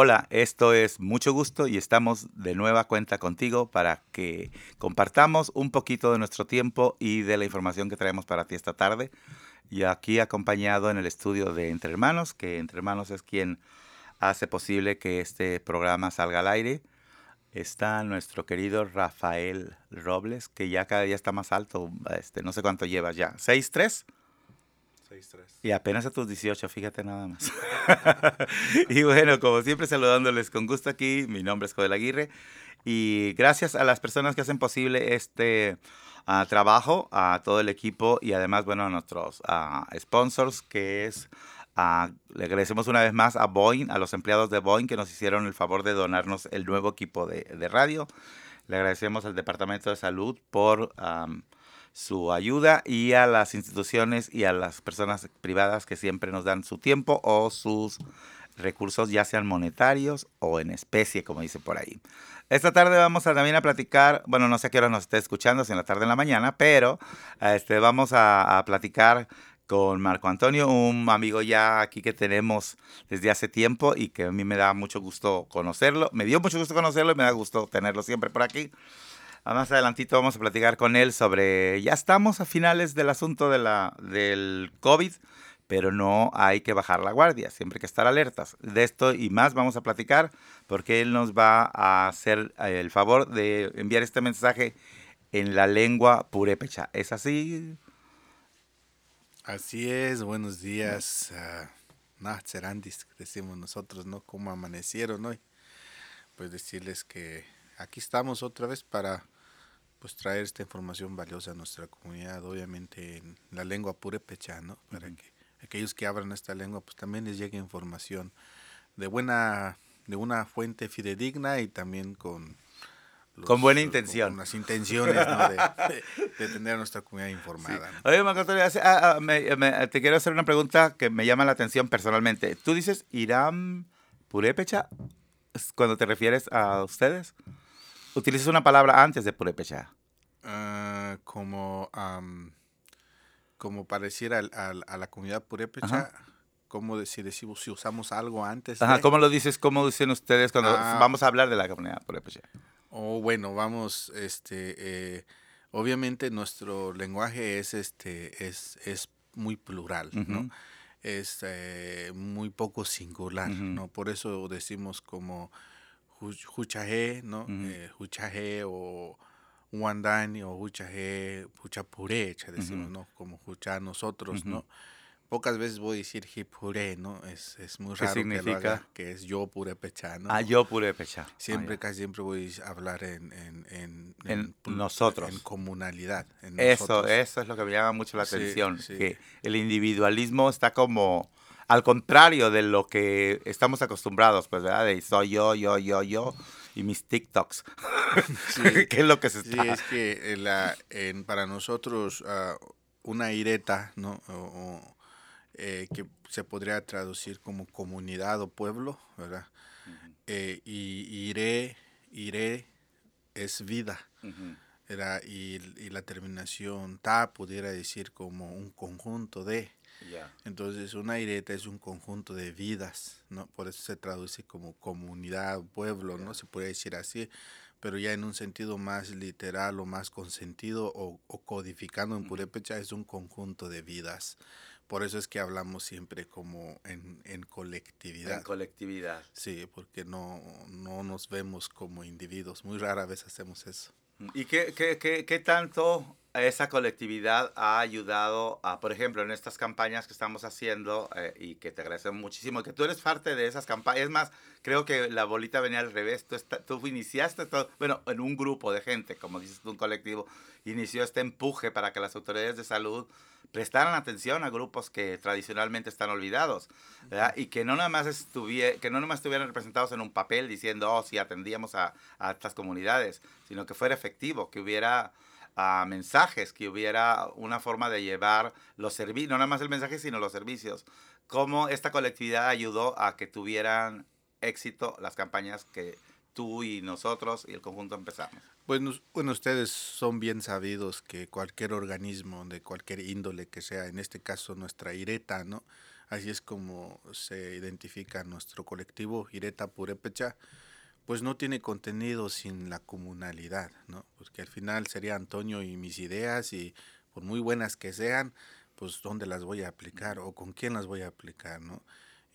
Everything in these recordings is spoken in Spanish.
Hola, esto es Mucho Gusto y estamos de nueva cuenta contigo para que compartamos un poquito de nuestro tiempo y de la información que traemos para ti esta tarde. Y aquí acompañado en el estudio de Entre Hermanos, que Entre Hermanos es quien hace posible que este programa salga al aire. Está nuestro querido Rafael Robles, que ya cada día está más alto. Este, no sé cuánto llevas ya. ¿6'3"? Y apenas a tus 18, fíjate nada más. y bueno, como siempre saludándoles con gusto aquí, mi nombre es Codel Aguirre y gracias a las personas que hacen posible este ah, trabajo, a todo el equipo y además, bueno, a nuestros uh, sponsors, que es, uh, le agradecemos una vez más a Boeing, a los empleados de Boeing que nos hicieron el favor de donarnos el nuevo equipo de, de radio. Le agradecemos al Departamento de Salud por... Um, su ayuda y a las instituciones y a las personas privadas que siempre nos dan su tiempo o sus recursos, ya sean monetarios o en especie, como dice por ahí. Esta tarde vamos a también a platicar, bueno, no sé a qué hora nos esté escuchando, si en la tarde o en la mañana, pero este, vamos a, a platicar con Marco Antonio, un amigo ya aquí que tenemos desde hace tiempo y que a mí me da mucho gusto conocerlo. Me dio mucho gusto conocerlo y me da gusto tenerlo siempre por aquí. Más adelantito vamos a platicar con él sobre, ya estamos a finales del asunto de la, del COVID, pero no hay que bajar la guardia, siempre hay que estar alertas. De esto y más vamos a platicar porque él nos va a hacer el favor de enviar este mensaje en la lengua purépecha. ¿Es así? Así es, buenos días. Uh, decimos nosotros, ¿no? ¿Cómo amanecieron hoy? Pues decirles que aquí estamos otra vez para pues traer esta información valiosa a nuestra comunidad, obviamente en la lengua purépecha, ¿no? Para que aquellos que hablan esta lengua pues también les llegue información de buena de una fuente fidedigna y también con con buena intención. Con las intenciones ¿no? de, tener a nuestra comunidad informada. Oye, Marco ah, ah, te quiero hacer una pregunta que me llama la atención personalmente. ¿Tú dices Irán Purépecha cuando te refieres a ustedes? Utilizas una palabra antes de purépecha. Uh, como, como pareciera a, la comunidad purépecha. ¿Cómo decir si, si usamos algo antes? Ajá, ¿cómo lo dices? ¿Cómo dicen ustedes cuando ah. vamos a hablar de la comunidad purépecha? Oh, bueno, vamos, este, eh, obviamente nuestro lenguaje es, este, es, es muy plural, ¿no? Es eh, muy poco singular, ¿no? Por eso decimos como Huchaje, ¿no? Uh Huchaje o Wandani o Huchaje, Huchapurecha, decimos, ¿no? Como Hucha nosotros, ¿no? Pocas veces voy a decir Hipure, ¿no? Es, es muy raro que lo haga, que es yo purepecha, ¿no? Ah, yo purepecha. Ah, siempre, casi siempre voy a hablar en... En, en, nosotros. En comunalidad. eso, eso es lo que me llama mucho la atención, que el individualismo está como al contrario de lo que estamos acostumbrados, pues, ¿verdad? De soy yo, yo, yo, yo y mis TikToks. ¿Qué es lo que se está? Sí, es que la, en, para nosotros uh, una ireta, ¿no? eh, que se podría traducir como comunidad o pueblo, ¿verdad? eh, y iré, iré es vida. Era, y, y, la terminación ta pudiera decir como un conjunto de. Entonces, una ireta es un conjunto de vidas, ¿no? Por eso se traduce como comunidad, pueblo, ¿no? Se puede decir así, pero ya en un sentido más literal o más consentido o, o codificando en purépecha es un conjunto de vidas. Por eso es que hablamos siempre como en, en colectividad. En colectividad. Sí, porque no, no nos vemos como individuos. Muy rara vez hacemos eso. ¿Y qué, qué, qué, qué tanto esa colectividad ha ayudado a, por ejemplo, en estas campañas que estamos haciendo y que te agradecemos muchísimo, que tú eres parte de esas campañas. Es más, creo que la bolita venía al revés. Tú, tú iniciaste todo, bueno, en un grupo de gente, como dices tú, un colectivo, inició este empuje para que las autoridades de salud prestaran atención a grupos que tradicionalmente están olvidados, ¿verdad? Y que no nada más estuviera, que no nada más estuvieran representados en un papel diciendo, oh, sí, atendíamos a, a estas comunidades, sino que fuera efectivo, que hubiera a mensajes, que hubiera una forma de llevar los servicios, no nada más el mensaje, sino los servicios. Cómo esta colectividad ayudó a que tuvieran éxito las campañas que tú y nosotros y el conjunto empezamos. Bueno, bueno, ustedes son bien sabidos que cualquier organismo de cualquier índole que sea, en este caso nuestra IRETA, ¿no? así es como se identifica nuestro colectivo Ireta Purépecha, pues no tiene contenido sin la comunalidad, ¿no? Porque al final sería Antonio y mis ideas y por muy buenas que sean, pues dónde las voy a aplicar o con quién las voy a aplicar, ¿no?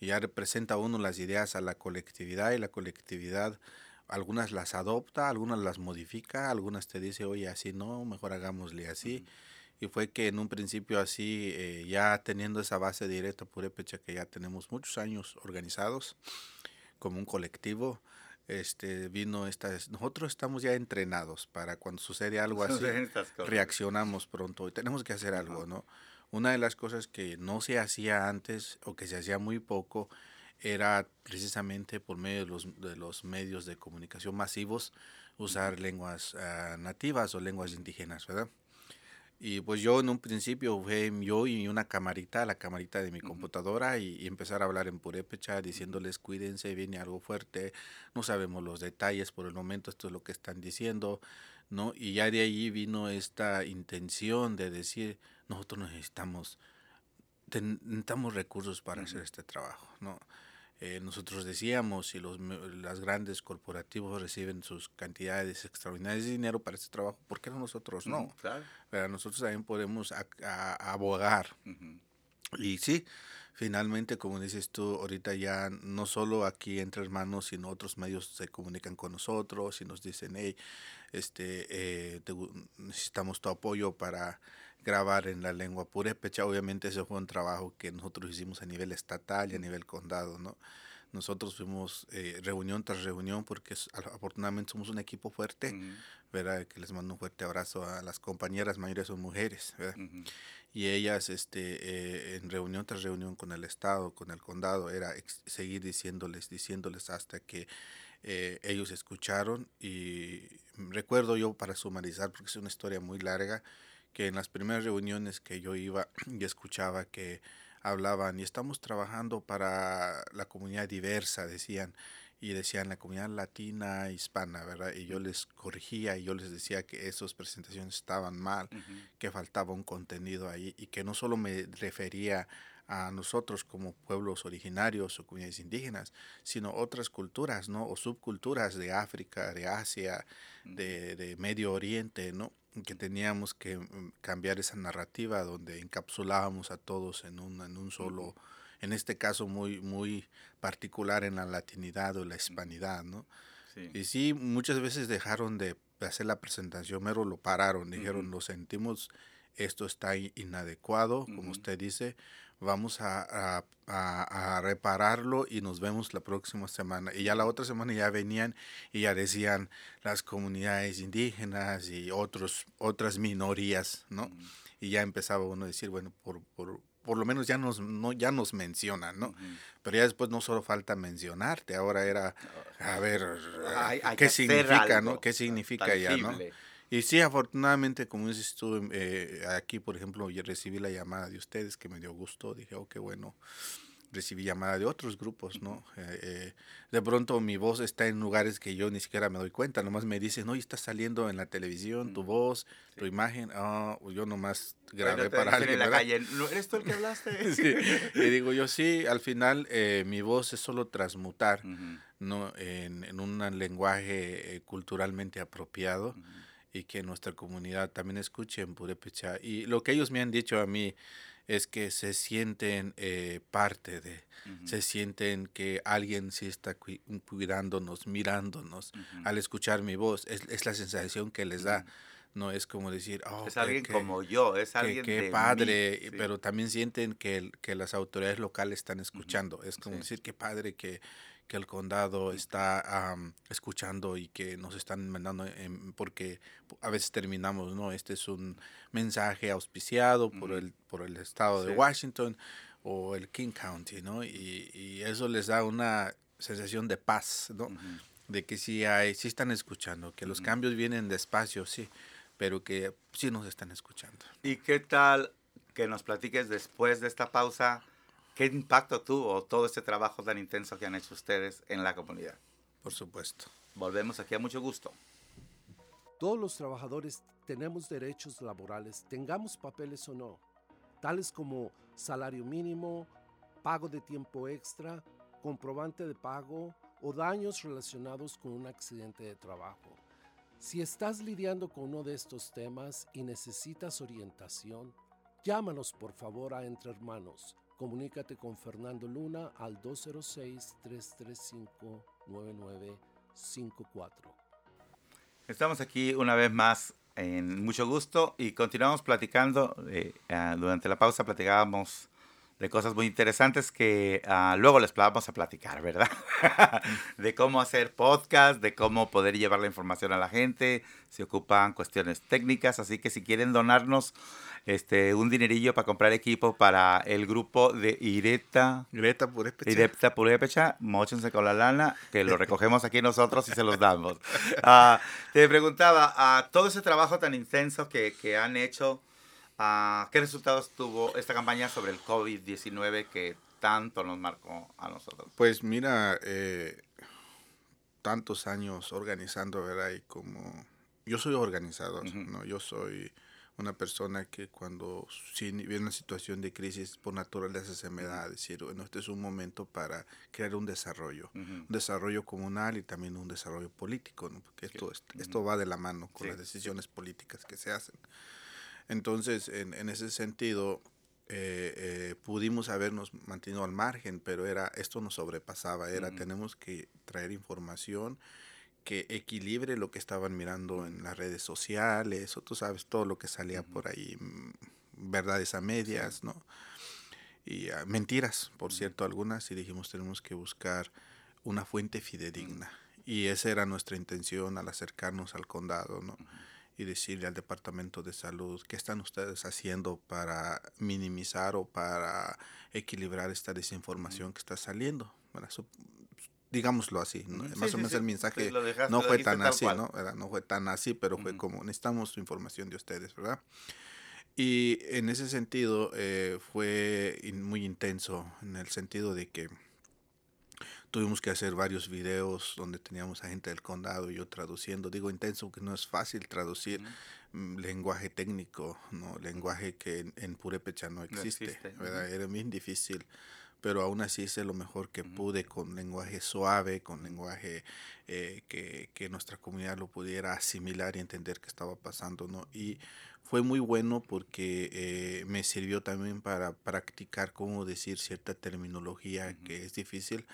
Y ya representa uno las ideas a la colectividad y la colectividad algunas las adopta, algunas las modifica, algunas te dice, oye, así no, mejor hagámosle así. Y fue que en un principio así, eh, ya teniendo esa base directa Purépecha, que ya tenemos muchos años organizados como un colectivo, este vino esta nosotros estamos ya entrenados para cuando sucede algo así reaccionamos pronto y tenemos que hacer algo no una de las cosas que no se hacía antes o que se hacía muy poco era precisamente por medio de los, de los medios de comunicación masivos usar lenguas ah, nativas o lenguas indígenas, ¿verdad? Y pues yo en un principio fue yo y una camarita, la camarita de mi computadora, y, empezar a hablar en purépecha, diciéndoles cuídense, viene algo fuerte, no sabemos los detalles por el momento, esto es lo que están diciendo, ¿no? Y ya de ahí vino esta intención de decir, nosotros necesitamos, necesitamos recursos para hacer este trabajo, ¿no? Eh, nosotros decíamos, si los las grandes corporativos reciben sus cantidades extraordinarias de dinero para este trabajo, ¿por qué no nosotros no? Pero nosotros también podemos abogar. Y sí, finalmente, como dices tú, ahorita ya no solo aquí entre hermanos, sino otros medios se comunican con nosotros y nos dicen, hey, este, eh, necesitamos tu apoyo para grabar en la lengua purépecha. Obviamente ese fue un trabajo que nosotros hicimos a nivel estatal y a nivel condado, ¿no? Nosotros fuimos eh, reunión tras reunión porque afortunadamente somos un equipo fuerte, ¿verdad? Que les mando un fuerte abrazo a las compañeras mayores son mujeres, ¿verdad? Y ellas, este, eh, en reunión tras reunión con el Estado, con el condado, era seguir diciéndoles, diciéndoles hasta que eh, ellos escucharon y recuerdo yo para sumarizar, porque es una historia muy larga, que en las primeras reuniones que yo iba y escuchaba que hablaban y estamos trabajando para la comunidad diversa, decían, y decían la comunidad latina, hispana, ¿verdad? Y yo les corregía y yo les decía que esas presentaciones estaban mal, que faltaba un contenido ahí y que no solo me refería a nosotros como pueblos originarios o comunidades indígenas, sino otras culturas, ¿no? O subculturas de África, de Asia, de, de Medio Oriente, ¿no? Que teníamos que mm, cambiar esa narrativa donde encapsulábamos a todos en un, en un solo, en este caso muy, muy particular en la latinidad o la hispanidad, ¿no? Y sí, muchas veces dejaron de hacer la presentación, mero lo pararon, dijeron, lo sentimos, esto está inadecuado, como usted dice, vamos a, repararlo y nos vemos la próxima semana. Y ya la otra semana ya venían y ya decían las comunidades indígenas y otros, otras minorías, ¿no? Y ya empezaba uno a decir, bueno, por, por, por lo menos ya nos, no, ya nos mencionan, ¿no? Pero ya después no solo falta mencionarte, ahora era, a ver, ¿qué significa, ¿no? ¿Qué significa ya, ¿no? Y sí, afortunadamente, como dices tú, eh, aquí, por ejemplo, yo recibí la llamada de ustedes que me dio gusto. Dije, oh, qué bueno. Recibí llamada de otros grupos, ¿no? Eh, eh, de pronto mi voz está en lugares que yo ni siquiera me doy cuenta. Nomás me dicen, no, y está saliendo en la televisión tu voz, tu imagen. Oh, yo nomás grabé para alguien. En la calle, ¿eres tú el que hablaste? sí. Y digo yo, sí, al final mi voz es solo transmutar, ¿no? En, en un lenguaje culturalmente apropiado y que nuestra comunidad también escuche en Purepecha. Y lo que ellos me han dicho a mí es que se sienten eh, parte de, se sienten que alguien sí está cuidándonos, mirándonos al escuchar mi voz. Es, es, la sensación que les da. No es como decir, oh, es alguien como yo, es alguien que, padre, pero también sienten que, que las autoridades locales están escuchando. Es como decir, qué padre que que el condado está escuchando y que nos están mandando, porque a veces terminamos, ¿no? Este es un mensaje auspiciado por, el, por el estado de Washington o el King County, ¿no? Y, y, eso les da una sensación de paz, ¿no? De que sí, hay, sí están escuchando, que los cambios vienen despacio, sí, pero que sí nos están escuchando. ¿Y qué tal que nos platiques después de esta pausa? ¿Qué impacto tuvo todo este trabajo tan intenso que han hecho ustedes en la comunidad? Por supuesto. Volvemos aquí a mucho gusto. Todos los trabajadores tenemos derechos laborales, tengamos papeles o no, tales como salario mínimo, pago de tiempo extra, comprobante de pago o daños relacionados con un accidente de trabajo. Si estás lidiando con uno de estos temas y necesitas orientación, llámanos por favor a Entre Hermanos. Comunícate con Fernando Luna al 206-335-9954. Estamos aquí una vez más en mucho gusto y continuamos platicando. Eh, ah, durante la pausa platicábamos de cosas muy interesantes que ah, luego les vamos a platicar, ¿verdad? de cómo hacer podcast, de cómo poder llevar la información a la gente, se ocupan cuestiones técnicas, así que si quieren donarnos este, un dinerillo para comprar equipo para el grupo de Ireta. Ireta Purépecha. Ireta Purépecha, mochense con la lana, que lo recogemos aquí nosotros y se los damos. Ah, te preguntaba, a todo ese trabajo tan intenso que, que han hecho, Ah, ¿Qué resultados tuvo esta campaña sobre el COVID-19 que tanto nos marcó a nosotros? Pues mira, eh, tantos años organizando, ¿verdad? Y como yo soy organizador, ¿no? Yo soy una persona que cuando viene una situación de crisis por naturaleza se me da a decir, bueno, este es un momento para crear un desarrollo, un desarrollo comunal y también un desarrollo político, ¿no? porque esto, esto va de la mano con las decisiones políticas que se hacen. Entonces, en, en ese sentido, eh, eh, pudimos habernos mantenido al margen, pero era esto nos sobrepasaba, era tenemos que traer información que equilibre lo que estaban mirando en las redes sociales, o tú sabes, todo lo que salía por ahí, mm, verdades a medias, ¿no? Y ah, mentiras, por cierto, algunas, y dijimos tenemos que buscar una fuente fidedigna. Y esa era nuestra intención al acercarnos al condado, ¿no? Y decirle al Departamento de Salud qué están ustedes haciendo para minimizar o para equilibrar esta desinformación que está saliendo. digámoslo así, más o menos el mensaje no fue tan así, ¿no? no fue tan así, pero fue como necesitamos información de ustedes, ¿verdad? Y en ese sentido eh, fue muy intenso, en el sentido de que tuvimos que hacer varios videos donde teníamos a gente del condado y yo traduciendo. Digo intenso que no es fácil traducir mm, lenguaje técnico, no lenguaje que en, Purepecha no existe, ¿verdad? Era bien difícil, pero aún así hice lo mejor que pude con lenguaje suave, con lenguaje eh, que, que, nuestra comunidad lo pudiera asimilar y entender qué estaba pasando, ¿no? Y fue muy bueno porque eh, me sirvió también para practicar cómo decir cierta terminología que es difícil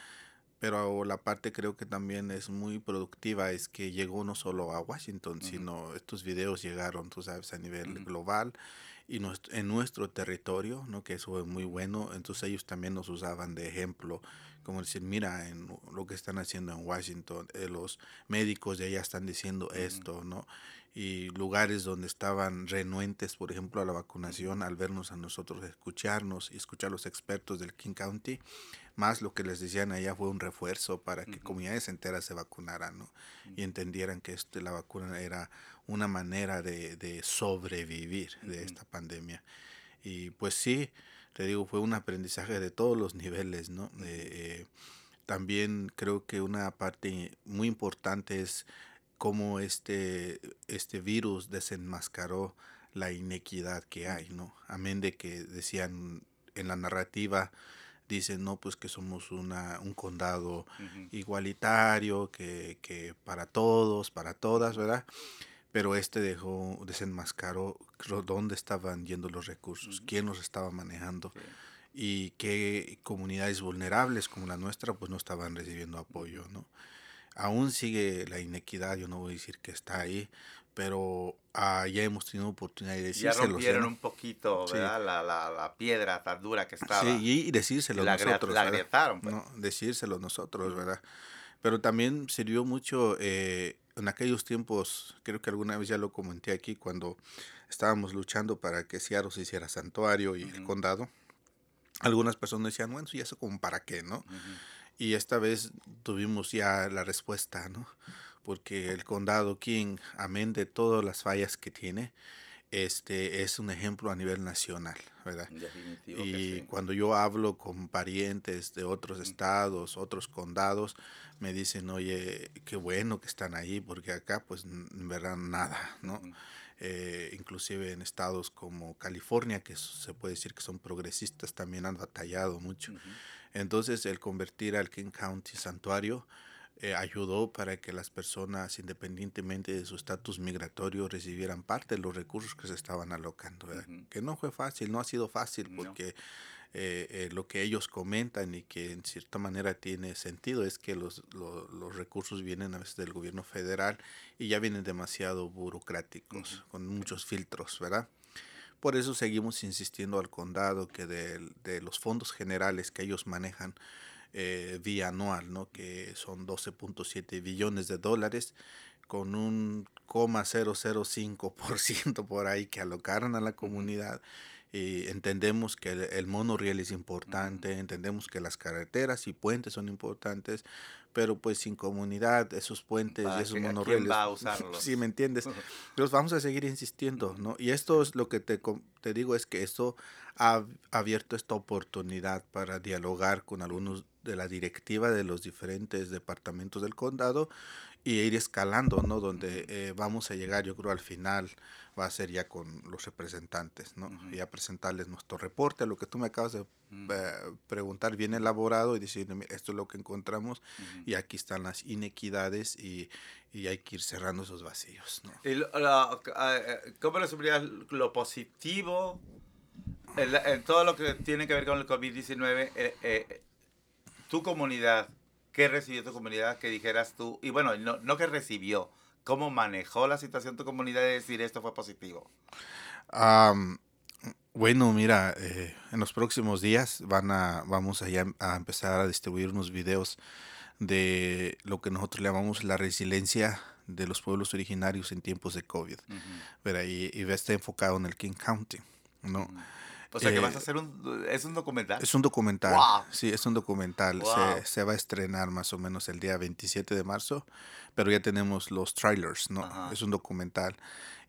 pero la parte creo que también es muy productiva es que llegó no solo a Washington, sino estos videos llegaron, tú sabes, a nivel global y en nuestro territorio, ¿no? que eso es muy bueno, entonces ellos también nos usaban de ejemplo, como decir, mira, en lo que están haciendo en Washington, eh, los médicos de allá están diciendo esto, ¿no? y lugares donde estaban renuentes, por ejemplo, a la vacunación, al vernos a nosotros, escucharnos y escuchar a los expertos del King County, más lo que les decían allá fue un refuerzo para que comunidades enteras se vacunaran ¿no? y entendieran que este, la vacuna era una manera de, de sobrevivir de esta pandemia. Y pues sí, te digo, fue un aprendizaje de todos los niveles, ¿no? Eh, también creo que una parte muy importante es cómo este, este virus desenmascaró la inequidad que hay, ¿no? Amén de que decían en la narrativa, dicen, no, pues que somos una, un condado igualitario, que, que, para todos, para todas, ¿verdad? Pero este dejó, desenmascaró dónde estaban yendo los recursos, quién los estaba manejando y qué comunidades vulnerables como la nuestra pues no estaban recibiendo apoyo, ¿no? aún sigue la inequidad, yo no voy a decir que está ahí, pero ah, ya hemos tenido oportunidad de decírselo. Ya rompieron un poquito, ¿verdad? La, la, la, piedra tan dura que estaba. Sí, y decírselo nosotros. La agrietaron, pues. no, decírselo nosotros, ¿verdad? Pero también sirvió mucho eh, en aquellos tiempos, creo que alguna vez ya lo comenté aquí, cuando estábamos luchando para que Seattle se hiciera santuario y el condado. Algunas personas decían, bueno, ¿y eso como para qué, no? Y esta vez tuvimos ya la respuesta, ¿no? Porque el condado King, amén de todas las fallas que tiene, este es un ejemplo a nivel nacional, ¿verdad? y cuando yo hablo con parientes de otros estados, otros condados, me dicen, oye, qué bueno que están ahí, porque acá pues en verdad nada, ¿no? eh, inclusive en estados como California, que se puede decir que son progresistas, también han batallado mucho. Entonces, el convertir al King County santuario eh, ayudó para que las personas, independientemente de su estatus migratorio, recibieran parte de los recursos que se estaban alocando. Que no fue fácil, no ha sido fácil, porque eh, eh, lo que ellos comentan y que en cierta manera tiene sentido es que los, los recursos vienen a veces del gobierno federal y ya vienen demasiado burocráticos, con muchos filtros, ¿verdad? Por eso seguimos insistiendo al condado que de, de los fondos generales que ellos manejan eh, vía anual, ¿no? que son 12.7 billones de dólares, con un 0.005% por ahí que alocaron a la comunidad. Y entendemos que el, el monorriel es importante, entendemos que las carreteras y puentes son importantes, pero pues sin comunidad, esos puentes y esos monorrieles. va a usarlos? sí, ¿me entiendes? Los vamos a seguir insistiendo, ¿no? Y esto es lo que te, te digo, es que esto ha abierto esta oportunidad para dialogar con algunos de la directiva de los diferentes departamentos del condado y ir escalando, ¿no? Donde eh, vamos a llegar, yo creo, al final va a ser ya con los representantes, ¿no? Y a presentarles nuestro reporte, lo que tú me acabas de eh, preguntar bien elaborado y decirle, esto es lo que encontramos y aquí están las inequidades y, y, hay que ir cerrando esos vacíos, ¿no? ¿Y eh, ¿Cómo resumirías lo positivo en, todo lo que tiene que ver con el COVID-19? Eh, tu comunidad, ¿qué recibió tu comunidad que dijeras tú? Y bueno, no, no que recibió, ¿cómo manejó la situación tu comunidad de decir esto fue positivo? bueno, mira, eh, en los próximos días van a, vamos a, a empezar a distribuir unos videos de lo que nosotros llamamos la resiliencia de los pueblos originarios en tiempos de COVID. y, y, está enfocado en el King County, ¿no? O sea, que vas a eh, hacer un... ¿Es un documental? Es un documental. Sí, es un documental. Se, se, va a estrenar más o menos el día 27 de marzo, pero ya tenemos los trailers, ¿no? Es un documental.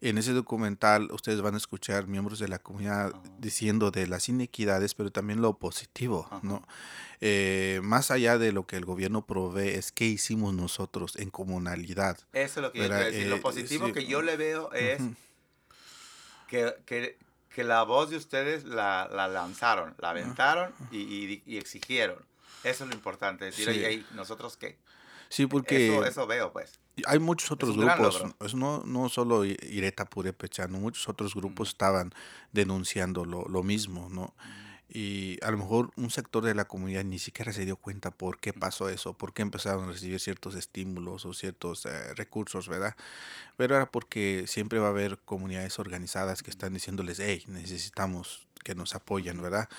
En ese documental ustedes van a escuchar miembros de la comunidad diciendo de las inequidades, pero también lo positivo, ¿no? Eh, más allá de lo que el gobierno provee, es qué hicimos nosotros en comunalidad. Eso es lo que yo quiero decir. lo eh, positivo que yo le veo es que, que que la voz de ustedes la, la lanzaron, la aventaron y, y, exigieron. Eso es lo importante, decir, sí. ¿nosotros qué? Sí, porque... Eso, eso veo, pues. Hay muchos otros grupos, es no, no solo Ireta Purepechano, muchos otros grupos estaban denunciando lo, lo mismo, ¿no? Y a lo mejor un sector de la comunidad ni siquiera se dio cuenta por qué pasó eso, por qué empezaron a recibir ciertos estímulos o ciertos eh, recursos, ¿verdad? Pero era porque siempre va a haber comunidades organizadas que están diciéndoles, hey, necesitamos que nos apoyen, ¿verdad?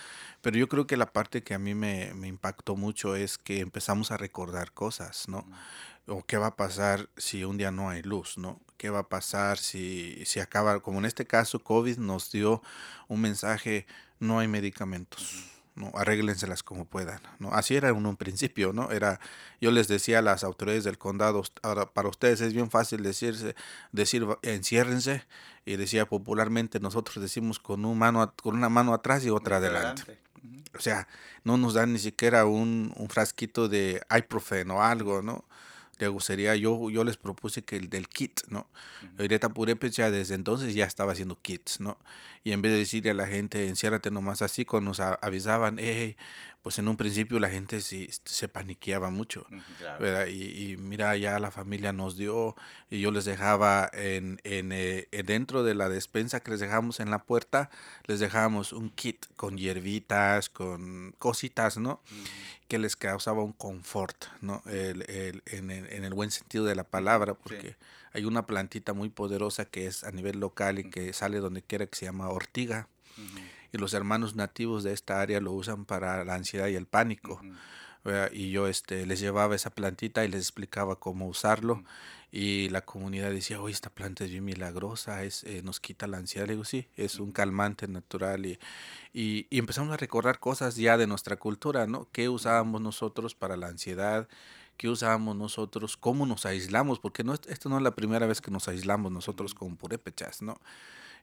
Pero yo creo que la parte que a mí me, me impactó mucho es que empezamos a recordar cosas, ¿no? O qué va a pasar si un día no hay luz, ¿no? ¿Qué va a pasar si, si acaba, como en este caso, COVID nos dio un mensaje no hay medicamentos. ¿no? arréglenselas como puedan. ¿no? Así era en un principio, ¿no? Era, yo les decía a las autoridades del condado, ahora para ustedes es bien fácil decirse, decir enciérrense, y decía popularmente nosotros decimos con, un mano, con una mano atrás y otra adelante. O sea, no nos dan ni siquiera un, un frasquito de ibuprofen o algo, ¿no? Sería, yo, yo les propuse que el del kit, ¿no? Ireta Purépecha desde entonces ya estaba haciendo kits, ¿no? Y en vez de decirle a la gente, enciérrate nomás así, cuando nos avisaban, hey, pues en un principio la gente sí, se paniqueaba mucho, ¿verdad? Y, mira, ya la familia nos dio, y yo les dejaba en, en eh, dentro de la despensa que les dejamos en la puerta, les dejábamos un kit con hierbitas, con cositas, ¿no? Que les causaba un confort, ¿no? El, el, en, el, en, el, buen sentido de la palabra, porque hay una plantita muy poderosa que es a nivel local y que sale donde quiera que se llama ortiga y los hermanos nativos de esta área lo usan para la ansiedad y el pánico. Y yo este, les llevaba esa plantita y les explicaba cómo usarlo. Y la comunidad decía, oye, esta planta es bien milagrosa, es, eh, nos quita la ansiedad. Le digo, sí, es un calmante natural. Y, y, empezamos a recordar cosas ya de nuestra cultura, ¿no? ¿Qué usábamos nosotros para la ansiedad? ¿Qué usábamos nosotros? ¿Cómo nos aislamos? Porque no, esto no es la primera vez que nos aislamos nosotros con purépechas, ¿no?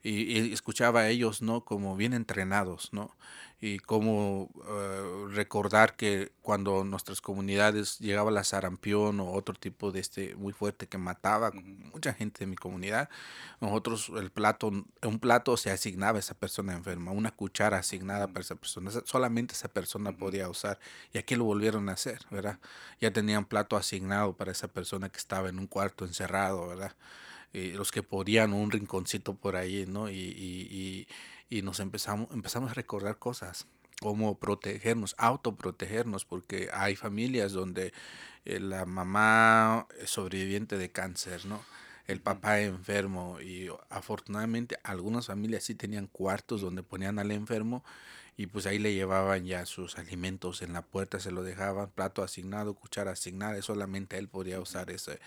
Y, escuchaba a ellos, ¿no? Como bien entrenados, ¿no? Y cómo eh, recordar que cuando nuestras comunidades llegaba la sarampión o otro tipo de este muy fuerte que mataba mucha gente de mi comunidad, nosotros el plato, un plato se asignaba a esa persona enferma, una cuchara asignada para esa persona, solamente esa persona podía usar y aquí lo volvieron a hacer, ¿verdad? Ya tenían plato asignado para esa persona que estaba en un cuarto encerrado, ¿verdad? Eh, los que podían un rinconcito por ahí, ¿no? Y, y, y, nos empezamos, empezamos a recordar cosas, cómo protegernos, autoprotegernos, porque hay familias donde eh, la mamá es sobreviviente de cáncer, ¿no? El papá enfermo y afortunadamente algunas familias sí tenían cuartos donde ponían al enfermo y pues ahí le llevaban ya sus alimentos en la puerta, se lo dejaban, plato asignado, cuchara asignada, solamente él podía usar ese,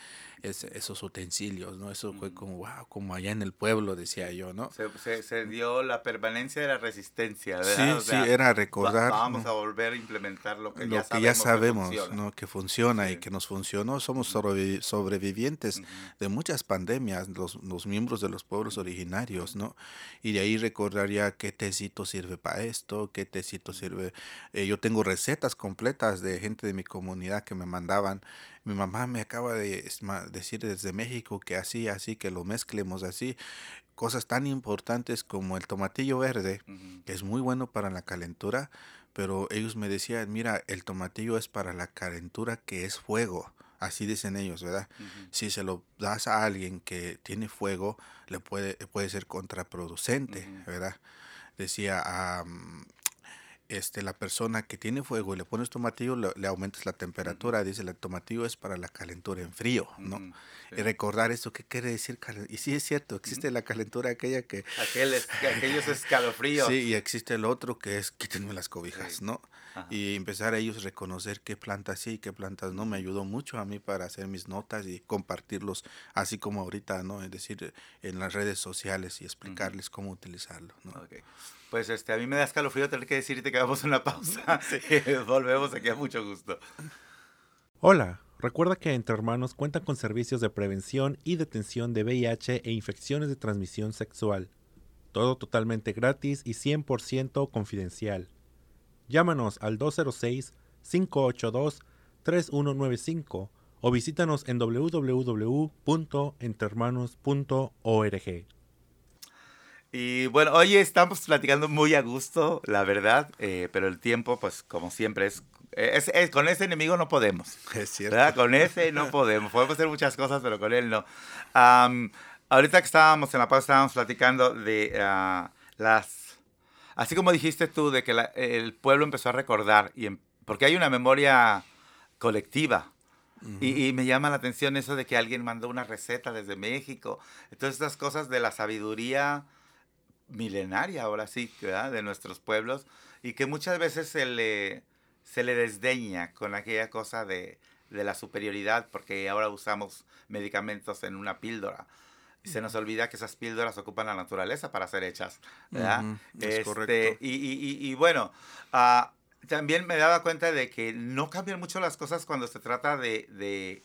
esos utensilios, ¿no? Eso fue como, wow, como allá en el pueblo, decía yo, ¿no? Se, se, dio la permanencia de la resistencia, ¿verdad? Sí, sí, era recordar. vamos a volver a implementar lo que, ya, sabemos ya sabemos, que funciona, ¿no? Que funciona y que nos funcionó. Somos sobrevivientes de muchas pandemias, los, los miembros de los pueblos originarios, ¿no? Y de ahí recordaría qué tecito sirve para esto, qué tecito sirve. Eh, yo tengo recetas completas de gente de mi comunidad que me mandaban. Mi mamá me acaba de decir desde México que así, así, que lo mezclemos así. Cosas tan importantes como el tomatillo verde, que es muy bueno para la calentura, pero ellos me decían, mira, el tomatillo es para la calentura que es fuego. Así dicen ellos, ¿verdad? Si se lo das a alguien que tiene fuego, le puede, puede ser contraproducente, ¿verdad? Decía este, la persona que tiene fuego y le pones tomatillo, le, aumentas la temperatura. Dice, el tomatillo es para la calentura en frío, ¿no? Y recordar eso, ¿qué quiere decir? Y sí es cierto, existe la calentura aquella que... Aquel es, aquellos escalofríos. Sí, y existe el otro que es quítenme las cobijas, ¿no? Y empezar a ellos reconocer qué plantas sí y qué plantas no. Me ayudó mucho a mí para hacer mis notas y compartirlos, así como ahorita, ¿no? Es decir, en las redes sociales y explicarles cómo utilizarlo, ¿no? Pues este, a mí me da escalofrío tener que decirte que vamos a una pausa. Volvemos aquí a mucho gusto. Hola, recuerda que Entre Hermanos cuenta con servicios de prevención y detención de VIH e infecciones de transmisión sexual. Todo totalmente gratis y 100% confidencial. Llámanos al 206-582-3195 o visítanos en www.entrehermanos.org. Y bueno, hoy estamos platicando muy a gusto, la verdad, eh, pero el tiempo, pues como siempre, es, es, con ese enemigo no podemos. Es cierto. Con ese no podemos. Podemos hacer muchas cosas, pero con él no. ahorita que estábamos en la pausa, estábamos platicando de ah, las... Así como dijiste tú, de que el pueblo empezó a recordar, y em, porque hay una memoria colectiva. y, y, me llama la atención eso de que alguien mandó una receta desde México. Entonces, estas cosas de la sabiduría milenaria, ahora sí, ¿verdad? de nuestros pueblos, y que muchas veces se le, se le desdeña con aquella cosa de, de la superioridad, porque ahora usamos medicamentos en una píldora. Y se nos olvida que esas píldoras ocupan la naturaleza para ser hechas, ¿verdad? es este, correcto. Y, y, y, bueno, uh, también me daba cuenta de que no cambian mucho las cosas cuando se trata de, de,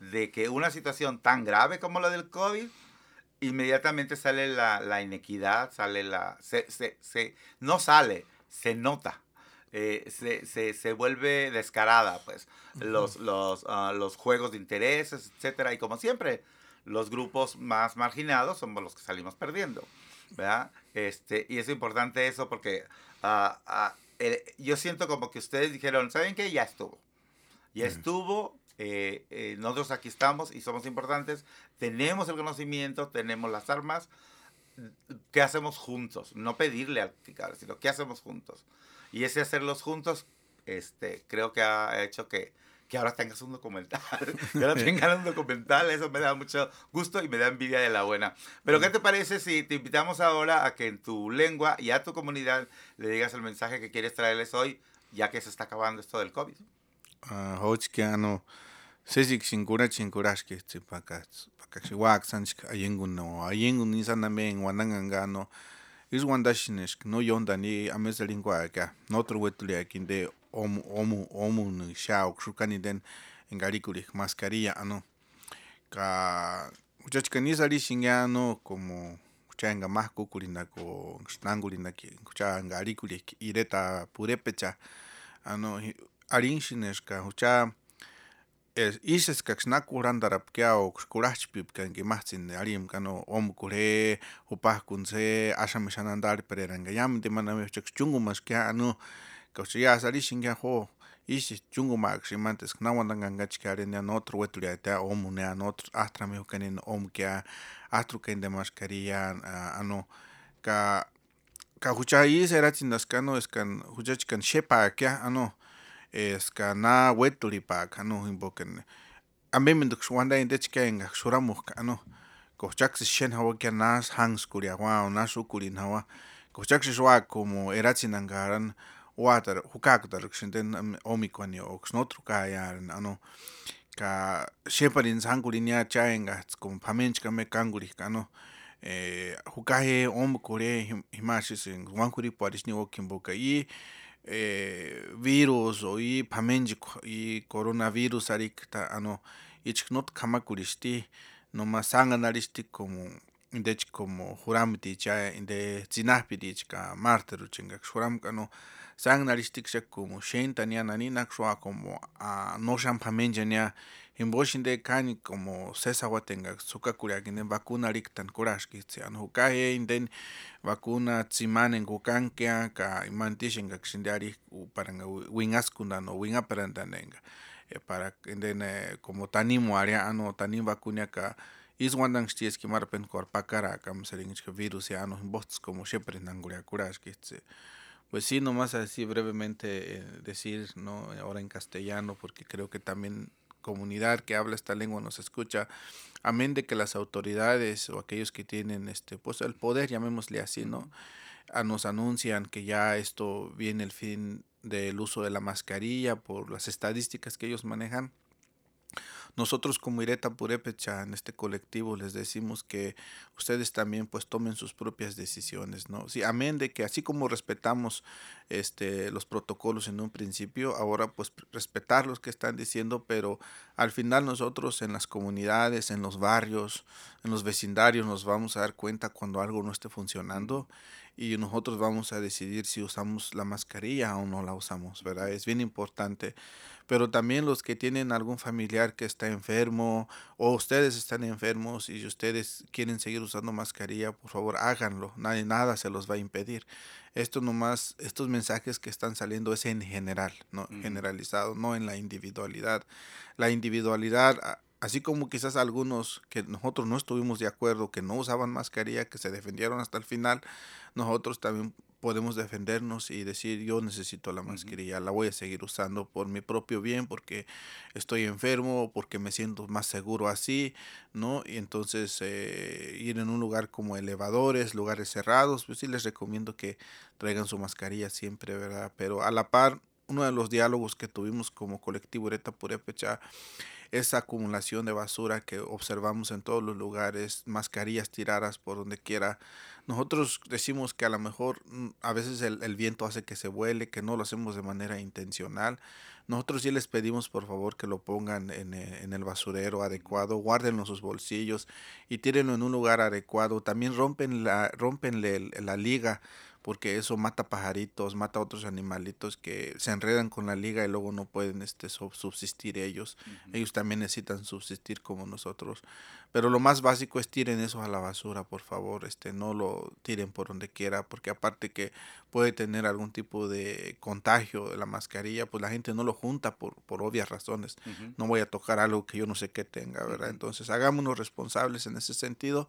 de que una situación tan grave como la del COVID inmediatamente sale la, la inequidad, sale la... Se, se, se, no sale, se nota. Eh, se, se, se, vuelve descarada, pues, los, los, uh, los juegos de intereses, etcétera, y como siempre, los grupos más marginados somos los que salimos perdiendo, ¿verdad? Este, y es importante eso porque uh, uh, yo siento como que ustedes dijeron, ¿saben qué? Ya estuvo. Ya estuvo, eh, eh, nosotros aquí estamos y somos importantes, tenemos el conocimiento, tenemos las armas, ¿qué hacemos juntos? No pedirle al picar, sino ¿qué hacemos juntos? Y ese hacerlos juntos, este, creo que ha hecho que, que ahora tengas un documental, que ahora tengan un documental, eso me da mucho gusto y me da envidia de la buena. Pero ¿qué te parece si te invitamos ahora a que en tu lengua y a tu comunidad le digas el mensaje que quieres traerles hoy, ya que se está acabando esto del COVID? Uh, sesik shinkura chinkurashki paka paka chiwak sanchik ayengun no ayengun ni sanameng wananganga no is wandashinish no yonda ni amesalingwa ka no truwetuli akinde omu, omu, omu, xau, xukani den engaricuri, mascarilla, ano. Ka, kuchachkaniza li xinga, ano, como, uchanga más cucurinda, ko, xtangurinda, uchanga aricuri, ireta purepecha, ano, arinxinexka, ucha, es ises kak snaku randarap kiao kurachpip kan ki mahtin de arim kano om kure upah kunse asam shanandar pereran de maname chak chungu anu ano kauchia sari shinga ho isi chungu mak shimantes nawandanga ngachkare ne anotro wetulia ta om ne anotro astrame kanin om kya astro ken de mascarilla ano ka ka hucha is era tindaskano eskan huchachkan shepa kya ano es kana wetuli pa kano imboken amem nduk shwanda inde chkenga shuramu kano kochaks shen hawa kya nas hangs kuria wa nas ukuli nawa kochaks shwa como eratsinangaran water, hukakutar xinten omikwani oxnotruka yaran, ano, ka sheparin sangurin ya chaenga, como pamenchka me kanguri kano eh hukahe omkure himashisin, wankuri parishni okim boka i eh virus o i pamenjiko, coronavirus arikta, ano, ichknot kamakuristi, nomás sanganaristi como indech como juramti cha inde tsinahpi dich ka marteru chingak juram kano no sang na listik san ko mo shen ta nya nani nak shwa ko mo a no shan pa men jenya in bo shin de kan ko mo sesa wa ten ga suka xampamenxania imbo xinde kani como sesahuatenga tsukakuriakinen ki tsi an juka je inden vacuna ke gukankia ka i man ti imantixenka ga shin de ari u para nga win as kun no win a para nda nenga. E para in den ko mo tani mo ari an tani vacuna ka is one dang sties ki mar pen kor pa kara kam sering ich ka inden como tanimuaria ano tanim vacuniaka izwandan xtiesquimarpen korpakaraka mserinchka virusiano imbots ki tsi pues sí, nomás así brevemente eh, decir, ¿no? Ahora en castellano, porque creo que también comunidad que habla esta lengua nos escucha, amén de que las autoridades o aquellos que tienen este pues el poder, llamémosle así, ¿no? A, nos anuncian que ya esto viene el fin del uso de la mascarilla por las estadísticas que ellos manejan nosotros como Ireta Purépecha en este colectivo les decimos que ustedes también pues tomen sus propias decisiones, ¿no? Sí, amén de que así como respetamos este los protocolos en un principio, ahora pues respetar los que están diciendo, pero al final nosotros en las comunidades, en los barrios, en los vecindarios nos vamos a dar cuenta cuando algo no esté funcionando y nosotros vamos a decidir si usamos la mascarilla o no la usamos, ¿verdad? Es bien importante pero también los que tienen algún familiar que está enfermo o ustedes están enfermos y ustedes quieren seguir usando mascarilla, por favor háganlo, nadie, nada se los va a impedir. Esto nomás, estos mensajes que están saliendo es en general, no generalizado, no en la individualidad. La individualidad así como quizás algunos que nosotros no estuvimos de acuerdo, que no usaban mascarilla, que se defendieron hasta el final, nosotros también podemos defendernos y decir yo necesito la mascarilla, la voy a seguir usando por mi propio bien, porque estoy enfermo, porque me siento más seguro así, ¿no? Y entonces eh, ir en un lugar como elevadores, lugares cerrados, pues sí les recomiendo que traigan su mascarilla siempre, ¿verdad? Pero a la par, uno de los diálogos que tuvimos como colectivo Ureta Purepecha esa acumulación de basura que observamos en todos los lugares, mascarillas tiradas por donde quiera. Nosotros decimos que a lo mejor mm, a veces el, viento hace que se vuele, que no lo hacemos de manera intencional. Nosotros sí les pedimos por favor que lo pongan en, eh, en el basurero adecuado, guárdenlo en sus bolsillos y tírenlo en un lugar adecuado. También rompen la, rompenle la liga porque eso mata pajaritos, mata otros animalitos que se enredan con la liga y luego no pueden este, subsistir ellos. Ellos también necesitan subsistir como nosotros. Pero lo más básico es tiren eso a la basura, por favor, este, no lo tiren por donde quiera, porque aparte que puede tener algún tipo de contagio de la mascarilla, pues la gente no lo junta por, por obvias razones. No voy a tocar algo que yo no sé qué tenga, ¿verdad? Entonces hagámonos responsables en ese sentido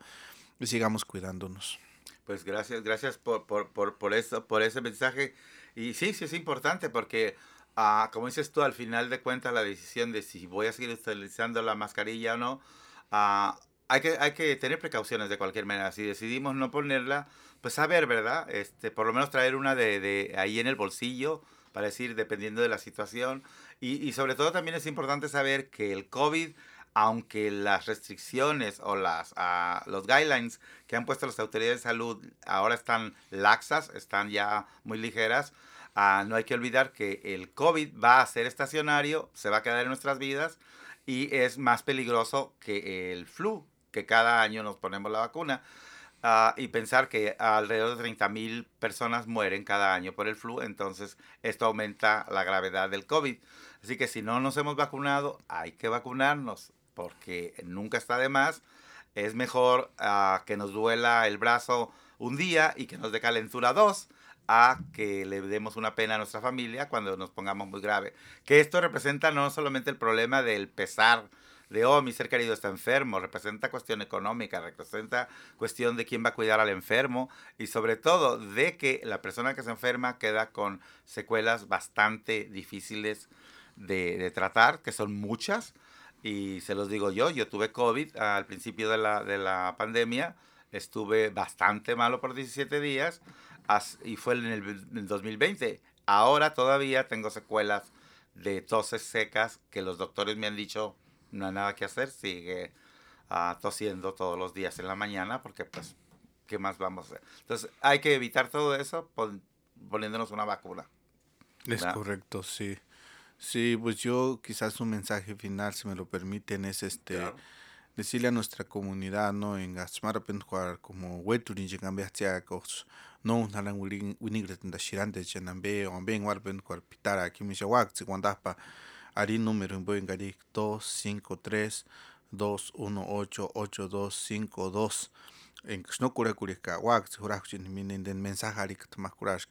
y sigamos cuidándonos. Pues gracias, gracias por, por, por, por, eso, por ese mensaje. Y sí, sí es importante porque, ah, como dices tú, al final de cuentas la decisión de si voy a seguir utilizando la mascarilla o no, ah, hay, que, hay que tener precauciones de cualquier manera. Si decidimos no ponerla, pues a ver, ¿verdad? Este, por lo menos traer una de, de ahí en el bolsillo, para decir, dependiendo de la situación. Y, y sobre todo también es importante saber que el COVID aunque las restricciones o las, uh, los guidelines que han puesto las autoridades de salud ahora están laxas, están ya muy ligeras, uh, no hay que olvidar que el COVID va a ser estacionario, se va a quedar en nuestras vidas y es más peligroso que el flu, que cada año nos ponemos la vacuna. ah, y pensar que alrededor de 30 mil personas mueren cada año por el flu, entonces esto aumenta la gravedad del COVID. Así que si no nos hemos vacunado, hay que vacunarnos, porque nunca está de más. Es mejor ah, que nos duela el brazo un día y que nos dé calentura dos, a que le demos una pena a nuestra familia cuando nos pongamos muy grave. Que esto representa no solamente el problema del pesar de, oh, mi ser querido está enfermo, representa cuestión económica, representa cuestión de quién va a cuidar al enfermo y sobre todo de que la persona que se enferma queda con secuelas bastante difíciles de, de tratar, que son muchas. Y se los digo yo, yo tuve COVID al principio de la, de la pandemia, estuve bastante malo por 17 días y fue en el 2020. Ahora todavía tengo secuelas de toses secas que los doctores me han dicho no hay nada que hacer, sigue uh, tosiendo todos los días en la mañana porque pues, ¿qué más vamos a hacer? Entonces hay que evitar todo eso poniéndonos una vacuna. Es correcto, sí. Sí, pues yo quizás un mensaje final, si me lo permiten, es este decirle a nuestra comunidad, ¿no? En Gasmarapen, como Weturi, Jigambiastiacos, no nalang winigret da shirante chenambe o ben warpen cual pitara kimisha wak si pa ari número en gari 253 218 8252 en no cura curika wak chin minen mensaje ari que kurash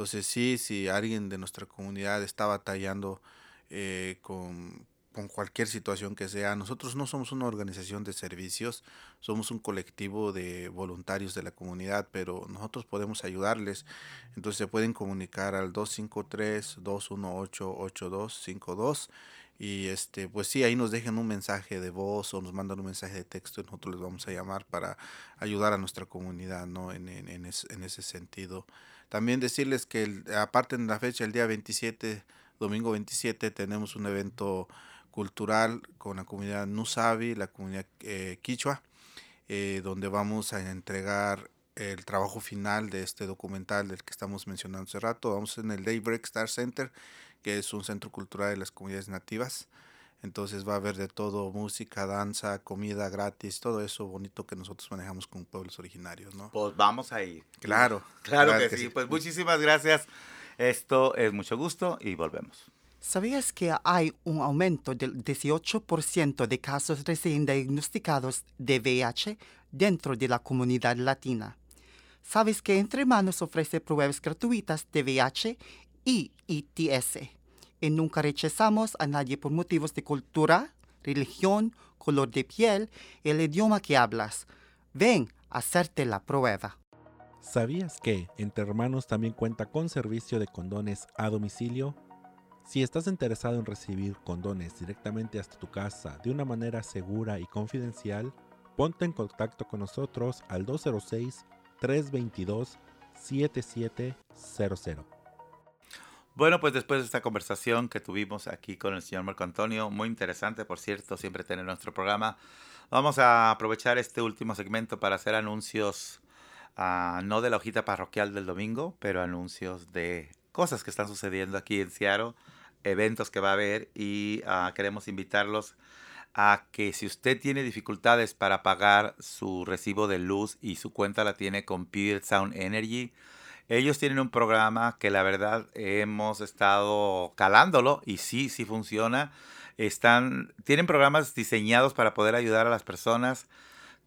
entonces sí si alguien de nuestra comunidad está batallando eh, con con cualquier situación que sea. Nosotros no somos una organización de servicios, somos un colectivo de voluntarios de la comunidad, pero nosotros podemos ayudarles. Entonces se pueden comunicar al 253-218-8252 y este, pues sí, ahí nos dejen un mensaje de voz o nos mandan un mensaje de texto y nosotros les vamos a llamar para ayudar a nuestra comunidad ¿no? en, en, en, ese sentido. También decirles que aparte en la fecha, el día 27, domingo 27, tenemos un evento cultural con la comunidad Nusabi, la comunidad eh, Quichua, eh, donde vamos a entregar el trabajo final de este documental del que estamos mencionando hace rato. Vamos en el Daybreak Star Center, que es un centro cultural de las comunidades nativas. Entonces va a haber de todo, música, danza, comida gratis, todo eso bonito que nosotros manejamos con pueblos originarios, ¿no? Pues vamos a ir. Claro. Claro, que, sí. Pues muchísimas gracias. Esto es mucho gusto y volvemos. ¿Sabías que hay un aumento del 18% de casos recién diagnosticados de VIH dentro de la comunidad latina? ¿Sabes que Entre Manos ofrece pruebas gratuitas de VIH y ITS? Y nunca rechazamos a nadie por motivos de cultura, religión, color de piel y el idioma que hablas. Ven a hacerte la prueba. ¿Sabías que Entre Hermanos también cuenta con servicio de condones a domicilio? Si estás interesado en recibir condones directamente hasta tu casa de una manera segura y confidencial, ponte en contacto con nosotros al 206-322-7700. Bueno, pues después de esta conversación que tuvimos aquí con el señor Marco Antonio, muy interesante, por cierto, siempre tener nuestro programa, vamos a aprovechar este último segmento para hacer anuncios, uh, no de la hojita parroquial del domingo, pero anuncios de cosas que están sucediendo aquí en Seattle eventos que va a haber y ah, queremos invitarlos a que si usted tiene dificultades para pagar su recibo de luz y su cuenta la tiene con Puget Sound Energy, ellos tienen un programa que la verdad hemos estado calándolo y sí, sí funciona. Están, tienen programas diseñados para poder ayudar a las personas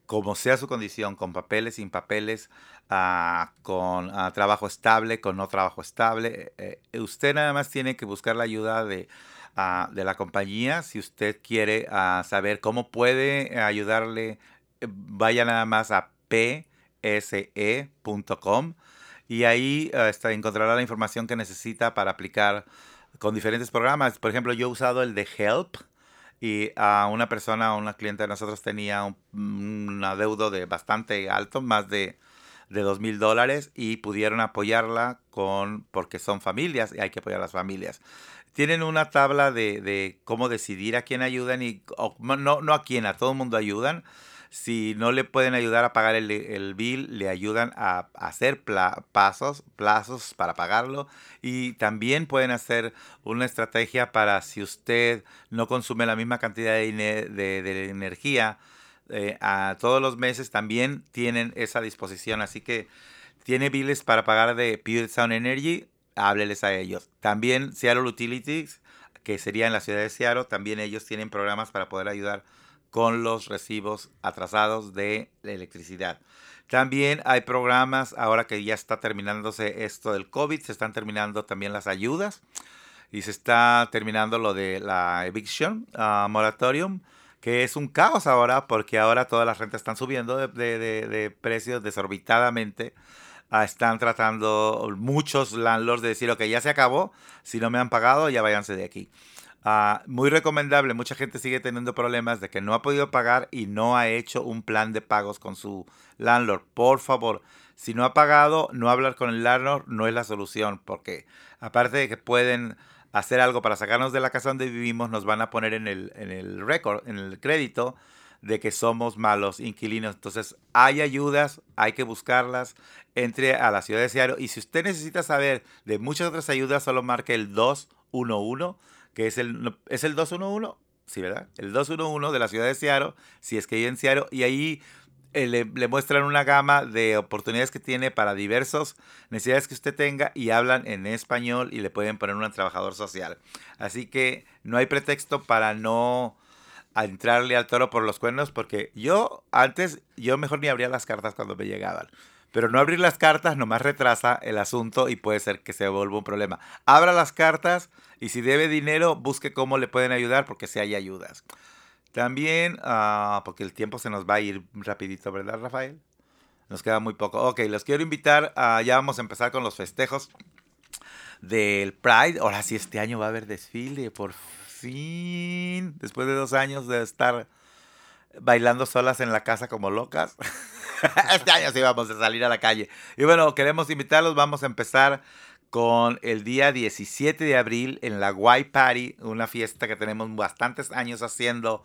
como sea su condición, con papeles, sin papeles, ah, con ah, trabajo estable, con no trabajo estable. Eh, eh, usted nada más tiene que buscar la ayuda de, ah, de la compañía. Si usted quiere saber cómo puede ayudarle, eh, vaya nada más a pse.com y ahí está, encontrará la información que necesita para aplicar con diferentes programas. Por ejemplo, yo he usado el de Help y a una persona, una cliente de nosotros tenía un, adeudo de bastante alto, más de, de dos mil dólares y pudieron apoyarla con, porque son familias y hay que apoyar a las familias. Tienen una tabla de, de cómo decidir a quién ayudan y no, no a quién, a todo el mundo ayudan si no le pueden ayudar a pagar el, el bill, le ayudan a, hacer pasos, plazos para pagarlo. Y también pueden hacer una estrategia para si usted no consume la misma cantidad de, de, energía, eh, a todos los meses también tienen esa disposición. Así que tiene biles para pagar de Puget Sound Energy, hábleles a ellos. También Seattle Utilities, que sería en la ciudad de Seattle, también ellos tienen programas para poder ayudar con los recibos atrasados de electricidad. También hay programas, ahora que ya está terminándose esto del COVID, se están terminando también las ayudas y se está terminando lo de la eviction uh, moratorium, que es un caos ahora porque ahora todas las rentas están subiendo de, de, de, precios desorbitadamente. Uh, están tratando muchos landlords de decir, ok, ya se acabó, si no me han pagado, ya váyanse de aquí. Uh, muy recomendable, mucha gente sigue teniendo problemas de que no ha podido pagar y no ha hecho un plan de pagos con su landlord. Por favor, si no ha pagado, no hablar con el landlord no es la solución, porque aparte de que pueden hacer algo para sacarnos de la casa donde vivimos, nos van a poner en el, en el récord, en el crédito de que somos malos inquilinos. Entonces, hay ayudas, hay que buscarlas. Entre a la ciudad de Seattle. Y si usted necesita saber de muchas otras ayudas, solo marque el 211, que es el, ¿es el 211. Sí, ¿verdad? El 211 de la ciudad de Seattle, si es que hay en Seattle. Y ahí eh, le, le, muestran una gama de oportunidades que tiene para diversos necesidades que usted tenga y hablan en español y le pueden poner un trabajador social. Así que no hay pretexto para no entrarle al toro por los cuernos porque yo antes, yo mejor ni abría las cartas cuando me llegaban. Pero no abrir las cartas nomás retrasa el asunto y puede ser que se vuelva un problema. Abra las cartas y si debe dinero, busque cómo le pueden ayudar porque si hay ayudas. También, uh, porque el tiempo se nos va a ir rapidito, ¿verdad, Rafael? Nos queda muy poco. Ok, los quiero invitar. Uh, ya vamos a empezar con los festejos del Pride. Ahora sí, este año va a haber desfile, por fin. Después de dos años de estar bailando solas en la casa como locas. este año sí vamos a salir a la calle. Y bueno, queremos invitarlos. Vamos a empezar con el día 17 de abril en la White Party, una fiesta que tenemos bastantes años haciendo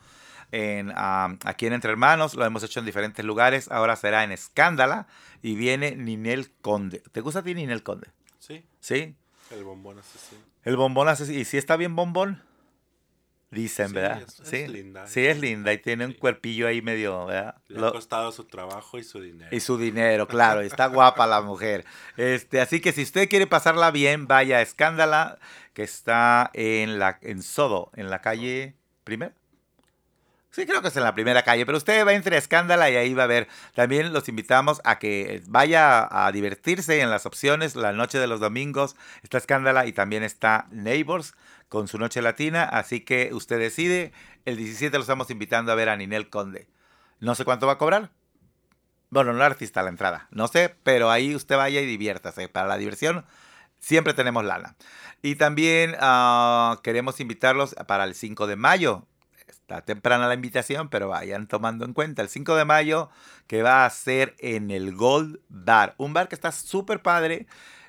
en, um, aquí en Entre Hermanos, lo hemos hecho en diferentes lugares, ahora será en Escándala y viene Ninel Conde. ¿Te gusta a ti Ninel Conde? Sí. ¿Sí? El bombón asesino. El bombón asesino. ¿Y si está bien bombón? Dicen, Sí, ¿verdad? es- es sí, linda. sí, es linda y tiene un Sí. cuerpillo ahí medio, ¿verdad? Le Lo- ha costado su trabajo y su dinero. y su dinero, claro, está guapa la mujer. Este, así que si usted quiere pasarla bien, vaya a Escándala, que está en la en Sodo, en la calle primera. Sí, creo que es en la primera calle, pero usted va entre Escándala y ahí va a ver. También los invitamos a que vaya a divertirse en las opciones. La noche de los domingos está Escándala y también está Neighbors con su noche latina. Así que usted decide. El 17 lo estamos invitando a ver a Ninel Conde. No sé cuánto va a cobrar. Bueno, no artista la entrada, no sé, pero ahí usted vaya y diviértase. Para la diversión siempre tenemos lana. Y también ah, queremos invitarlos para el 5 de mayo. Está temprana la invitación, pero vayan tomando en cuenta. El 5 de mayo que va a ser en el Gold Bar. Un bar que está súper padre.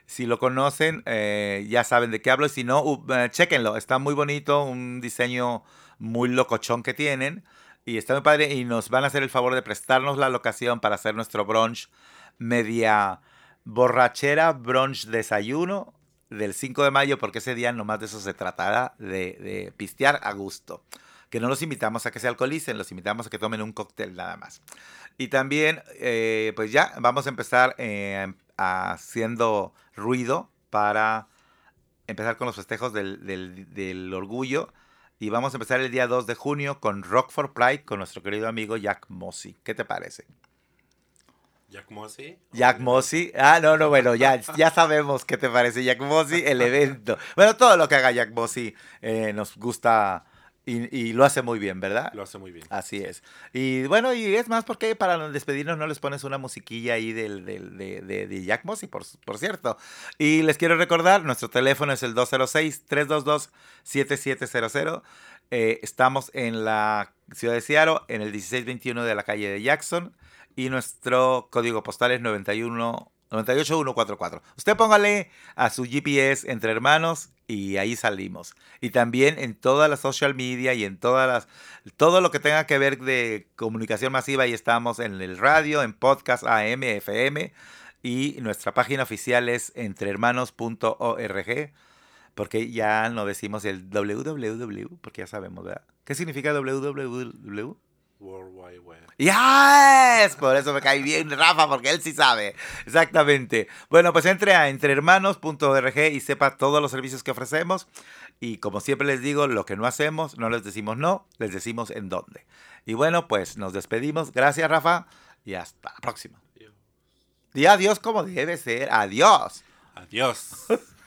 Si lo conocen, eh, ya saben de qué hablo. Y si no, uh, eh, chéquenlo. Está muy bonito. Un diseño muy locochón que tienen. Y está muy padre. Y nos van a hacer el favor de prestarnos la locación para hacer nuestro brunch media borrachera, brunch desayuno del 5 de mayo, porque ese día nomás de eso se tratará de, de pistear a gusto. Que no los invitamos a que se alcoholicen, los invitamos a que tomen un cóctel nada más. Y también, eh, pues ya, vamos a empezar eh, haciendo ruido para empezar con los festejos del, del- del orgullo. Y vamos a empezar el día 2 de junio con Rock for Pride con nuestro querido amigo Jack Mossy. ¿Qué te parece? Jack Mossy. Jack Mossy. Ah, no, no, bueno, ya, ya sabemos qué te parece Jack Mossy, el evento. Bueno, todo lo que haga Jack Mossy eh, nos gusta y, y lo hace muy bien, ¿verdad? Lo hace muy bien. Así es. Y bueno, y es más porque para despedirnos no les pones una musiquilla ahí del, del- de, de- de Jack Mossy, por, por cierto. Y les quiero recordar, nuestro teléfono es el 206-322-7700. Eh, estamos en la ciudad de Seattle, en el 1621 de la calle de Jackson. Y nuestro código postal es 91 98144. Usted póngale a su GPS entre hermanos y ahí salimos. Y también en todas las social media y en todas las todo lo que tenga que ver de comunicación masiva, ahí estamos en el radio, en podcast AM, FM y nuestra página oficial es entrehermanos.org porque ya no decimos el www, porque ya sabemos, ¿verdad? ¿Qué significa www? World Wide Web. ¡Yes! Por eso me cae bien Rafa, porque él sí sabe. Exactamente. Bueno, pues entre a entrehermanos.org y sepa todos los servicios que ofrecemos. Y como siempre les digo, lo que no hacemos, no les decimos no, les decimos en dónde. Y bueno, pues nos despedimos. Gracias, Rafa. Y hasta la próxima. Adiós. Di adiós como debe ser. Adiós. Adiós.